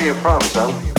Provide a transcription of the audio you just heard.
Where you from, son?